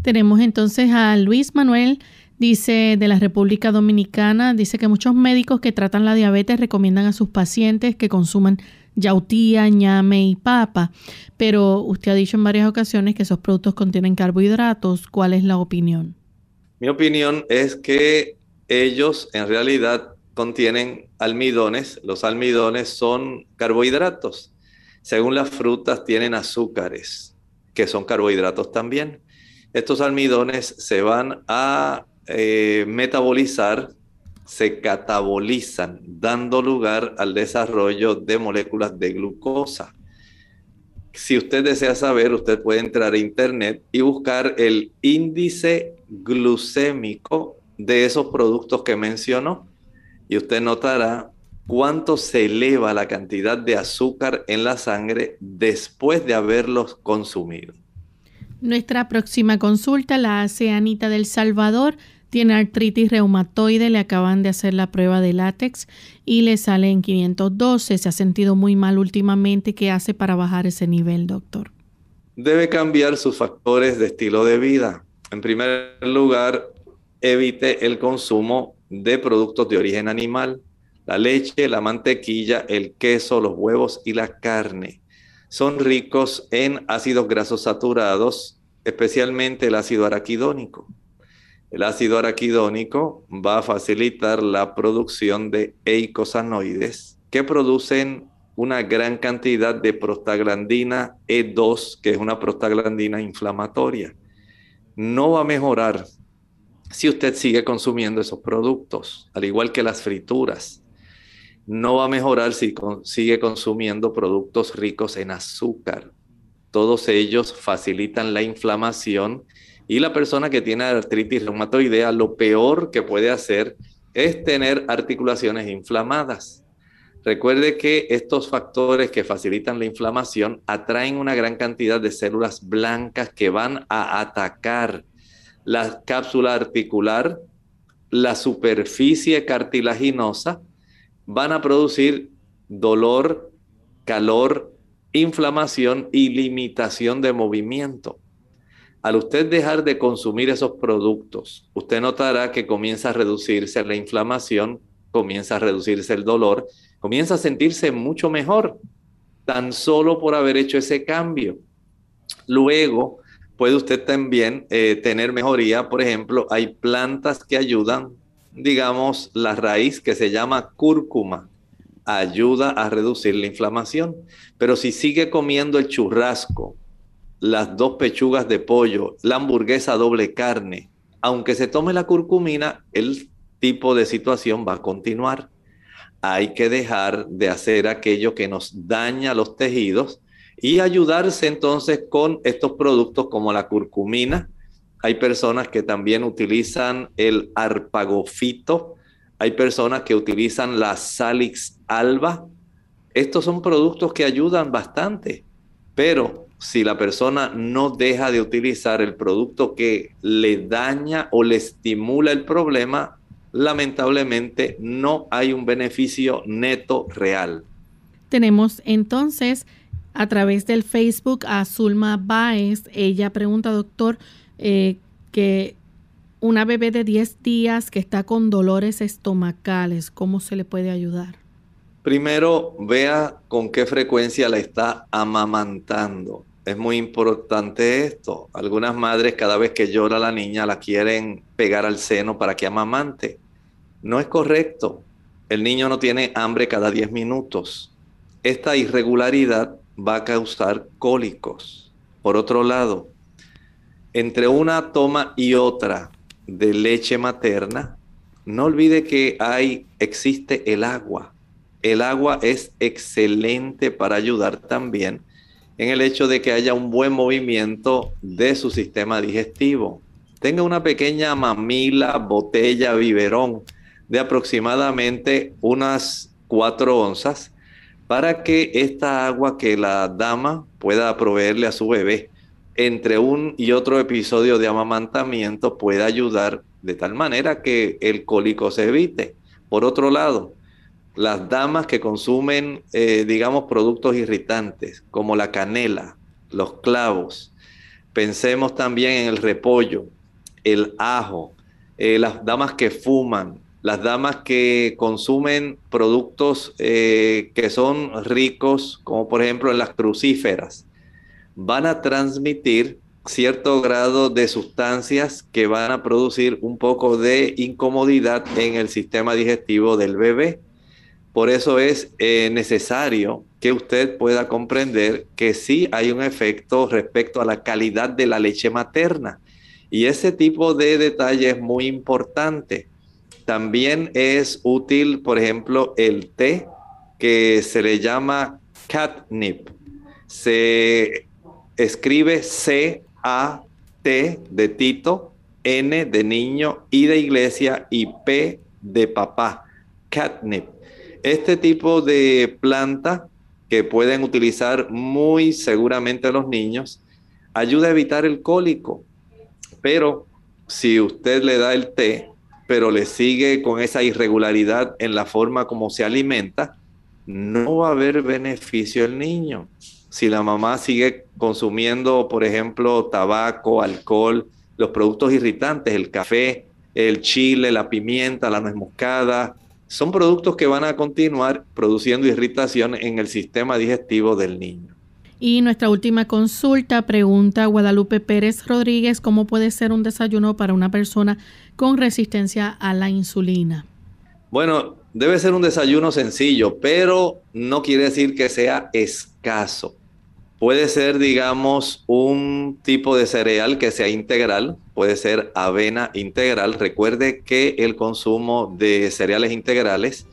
Tenemos entonces a Luis Manuel, dice de la República Dominicana, dice que muchos médicos que tratan la diabetes recomiendan a sus pacientes que consuman yautía, ñame y papa, pero usted ha dicho en varias ocasiones que esos productos contienen carbohidratos. ¿Cuál es la opinión? Mi opinión es que ellos en realidad contienen almidones. Los almidones son carbohidratos. Según las frutas tienen azúcares, que son carbohidratos también. Estos almidones se van a eh, metabolizar se catabolizan, dando lugar al desarrollo de moléculas de glucosa. Si usted desea saber, usted puede entrar a internet y buscar el índice glucémico de esos productos que mencionó y usted notará cuánto se eleva la cantidad de azúcar en la sangre después de haberlos consumido. Nuestra próxima consulta la hace Anita del Salvador. Tiene artritis reumatoide, le acaban de hacer la prueba de látex y le sale en 512. Se ha sentido muy mal últimamente. ¿Qué hace para bajar ese nivel, doctor? Debe cambiar sus factores de estilo de vida. En primer lugar, evite el consumo de productos de origen animal, la leche, la mantequilla, el queso, los huevos y la carne. Son ricos en ácidos grasos saturados, especialmente el ácido araquidónico. El ácido araquidónico va a facilitar la producción de eicosanoides que producen una gran cantidad de prostaglandina E2, que es una prostaglandina inflamatoria. No va a mejorar si usted sigue consumiendo esos productos, al igual que las frituras. No va a mejorar si sigue consumiendo productos ricos en azúcar. Todos ellos facilitan la inflamación y la persona que tiene artritis reumatoidea lo peor que puede hacer es tener articulaciones inflamadas. Recuerde que estos factores que facilitan la inflamación atraen una gran cantidad de células blancas que van a atacar la cápsula articular, la superficie cartilaginosa, van a producir dolor, calor, inflamación y limitación de movimiento. Al usted dejar de consumir esos productos, usted notará que comienza a reducirse la inflamación, comienza a reducirse el dolor, comienza a sentirse mucho mejor, tan solo por haber hecho ese cambio. Luego, puede usted también eh, tener mejoría. Por ejemplo, hay plantas que ayudan, digamos, la raíz que se llama cúrcuma, ayuda a reducir la inflamación. Pero si sigue comiendo el churrasco, las dos pechugas de pollo, la hamburguesa doble carne, aunque se tome la curcumina, el tipo de situación va a continuar. Hay que dejar de hacer aquello que nos daña los tejidos y ayudarse entonces con estos productos como la curcumina. Hay personas que también utilizan el arpagofito, hay personas que utilizan la salix alba. Estos son productos que ayudan bastante, pero si la persona no deja de utilizar el producto que le daña o le estimula el problema, lamentablemente no hay un beneficio neto real. Tenemos entonces a través del Facebook a Zulma Baez. Ella pregunta, doctor, eh, que una bebé de 10 días que está con dolores estomacales, ¿cómo se le puede ayudar? Primero, vea con qué frecuencia la está amamantando. Es muy importante esto. Algunas madres cada vez que llora la niña la quieren pegar al seno para que amamante. No es correcto. El niño no tiene hambre cada 10 minutos. Esta irregularidad va a causar cólicos. Por otro lado, entre una toma y otra de leche materna, no olvide que hay, existe el agua. El agua es excelente para ayudar también en el hecho de que haya un buen movimiento de su sistema digestivo. Tenga una pequeña mamila, botella, biberón de aproximadamente unas 4 onzas para que esta agua que la dama pueda proveerle a su bebé entre un y otro episodio de amamantamiento pueda ayudar de tal manera que el cólico se evite. Por otro lado, las damas que consumen, eh, digamos, productos irritantes como la canela, los clavos, pensemos también en el repollo, el ajo, eh, las damas que fuman, las damas que consumen productos eh, que son ricos, como por ejemplo en las crucíferas, van a transmitir cierto grado de sustancias que van a producir un poco de incomodidad en el sistema digestivo del bebé. Por eso es eh, necesario que usted pueda comprender que sí hay un efecto respecto a la calidad de la leche materna. Y ese tipo de detalle es muy importante. También es útil, por ejemplo, el té que se le llama catnip. Se escribe C-A-T de Tito, N de niño, I de iglesia y P de papá, catnip. Este tipo de planta que pueden utilizar muy seguramente los niños ayuda a evitar el cólico. Pero si usted le da el té, pero le sigue con esa irregularidad en la forma como se alimenta, no va a haber beneficio el niño. Si la mamá sigue consumiendo, por ejemplo, tabaco, alcohol, los productos irritantes, el café, el chile, la pimienta, la nuez moscada, son productos que van a continuar produciendo irritación en el sistema digestivo del niño. Y nuestra última consulta pregunta Guadalupe Pérez Rodríguez, ¿cómo puede ser un desayuno para una persona con resistencia a la insulina? Bueno, debe ser un desayuno sencillo, pero no quiere decir que sea escaso. Puede ser, digamos, un tipo de cereal que sea integral, puede ser avena integral. Recuerde que el consumo de cereales integrales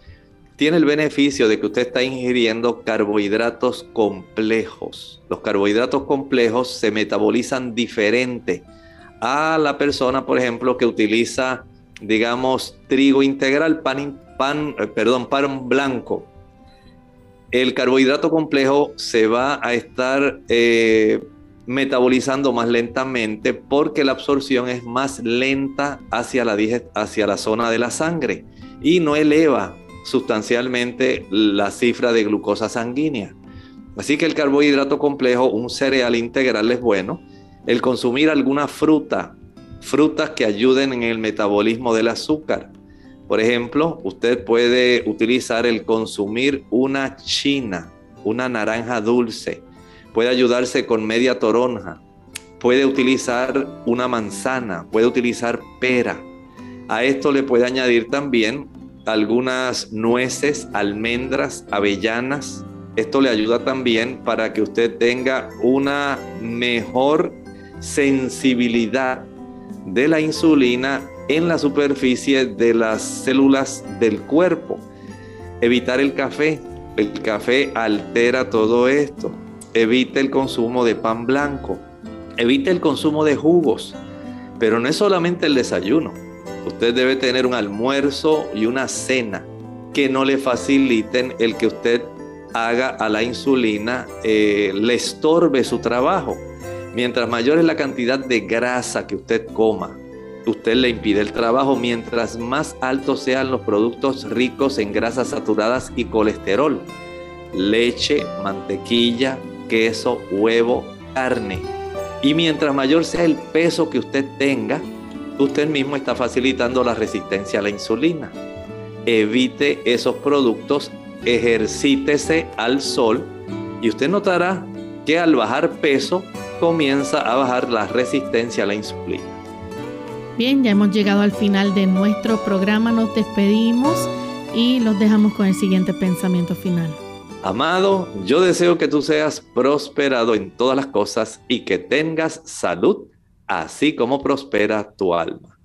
tiene el beneficio de que usted está ingiriendo carbohidratos complejos. Los carbohidratos complejos se metabolizan diferente a la persona, por ejemplo, que utiliza, digamos, trigo integral, pan, pan eh, perdón, pan blanco el carbohidrato complejo se va a estar eh, metabolizando más lentamente porque la absorción es más lenta hacia la, hacia la zona de la sangre y no eleva sustancialmente la cifra de glucosa sanguínea. Así que el carbohidrato complejo, un cereal integral es bueno. El consumir alguna fruta, frutas que ayuden en el metabolismo del azúcar, por ejemplo, usted puede utilizar el consumir una china, una naranja dulce. Puede ayudarse con media toronja. Puede utilizar una manzana. Puede utilizar pera. A esto le puede añadir también algunas nueces, almendras, avellanas. Esto le ayuda también para que usted tenga una mejor sensibilidad de la insulina en la superficie de las células del cuerpo. Evitar el café. El café altera todo esto. Evite el consumo de pan blanco. Evite el consumo de jugos. Pero no es solamente el desayuno. Usted debe tener un almuerzo y una cena que no le faciliten el que usted haga a la insulina, eh, le estorbe su trabajo. Mientras mayor es la cantidad de grasa que usted coma, usted le impide el trabajo mientras más altos sean los productos ricos en grasas saturadas y colesterol. Leche, mantequilla, queso, huevo, carne. Y mientras mayor sea el peso que usted tenga, usted mismo está facilitando la resistencia a la insulina. Evite esos productos, ejercítese al sol y usted notará que al bajar peso comienza a bajar la resistencia a la insulina. Bien, ya hemos llegado al final de nuestro programa, nos despedimos y los dejamos con el siguiente pensamiento final. Amado, yo deseo que tú seas prosperado en todas las cosas y que tengas salud, así como prospera tu alma.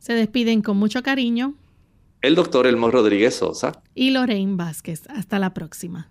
Se despiden con mucho cariño. El doctor Elmo Rodríguez Sosa. Y Lorraine Vázquez. Hasta la próxima.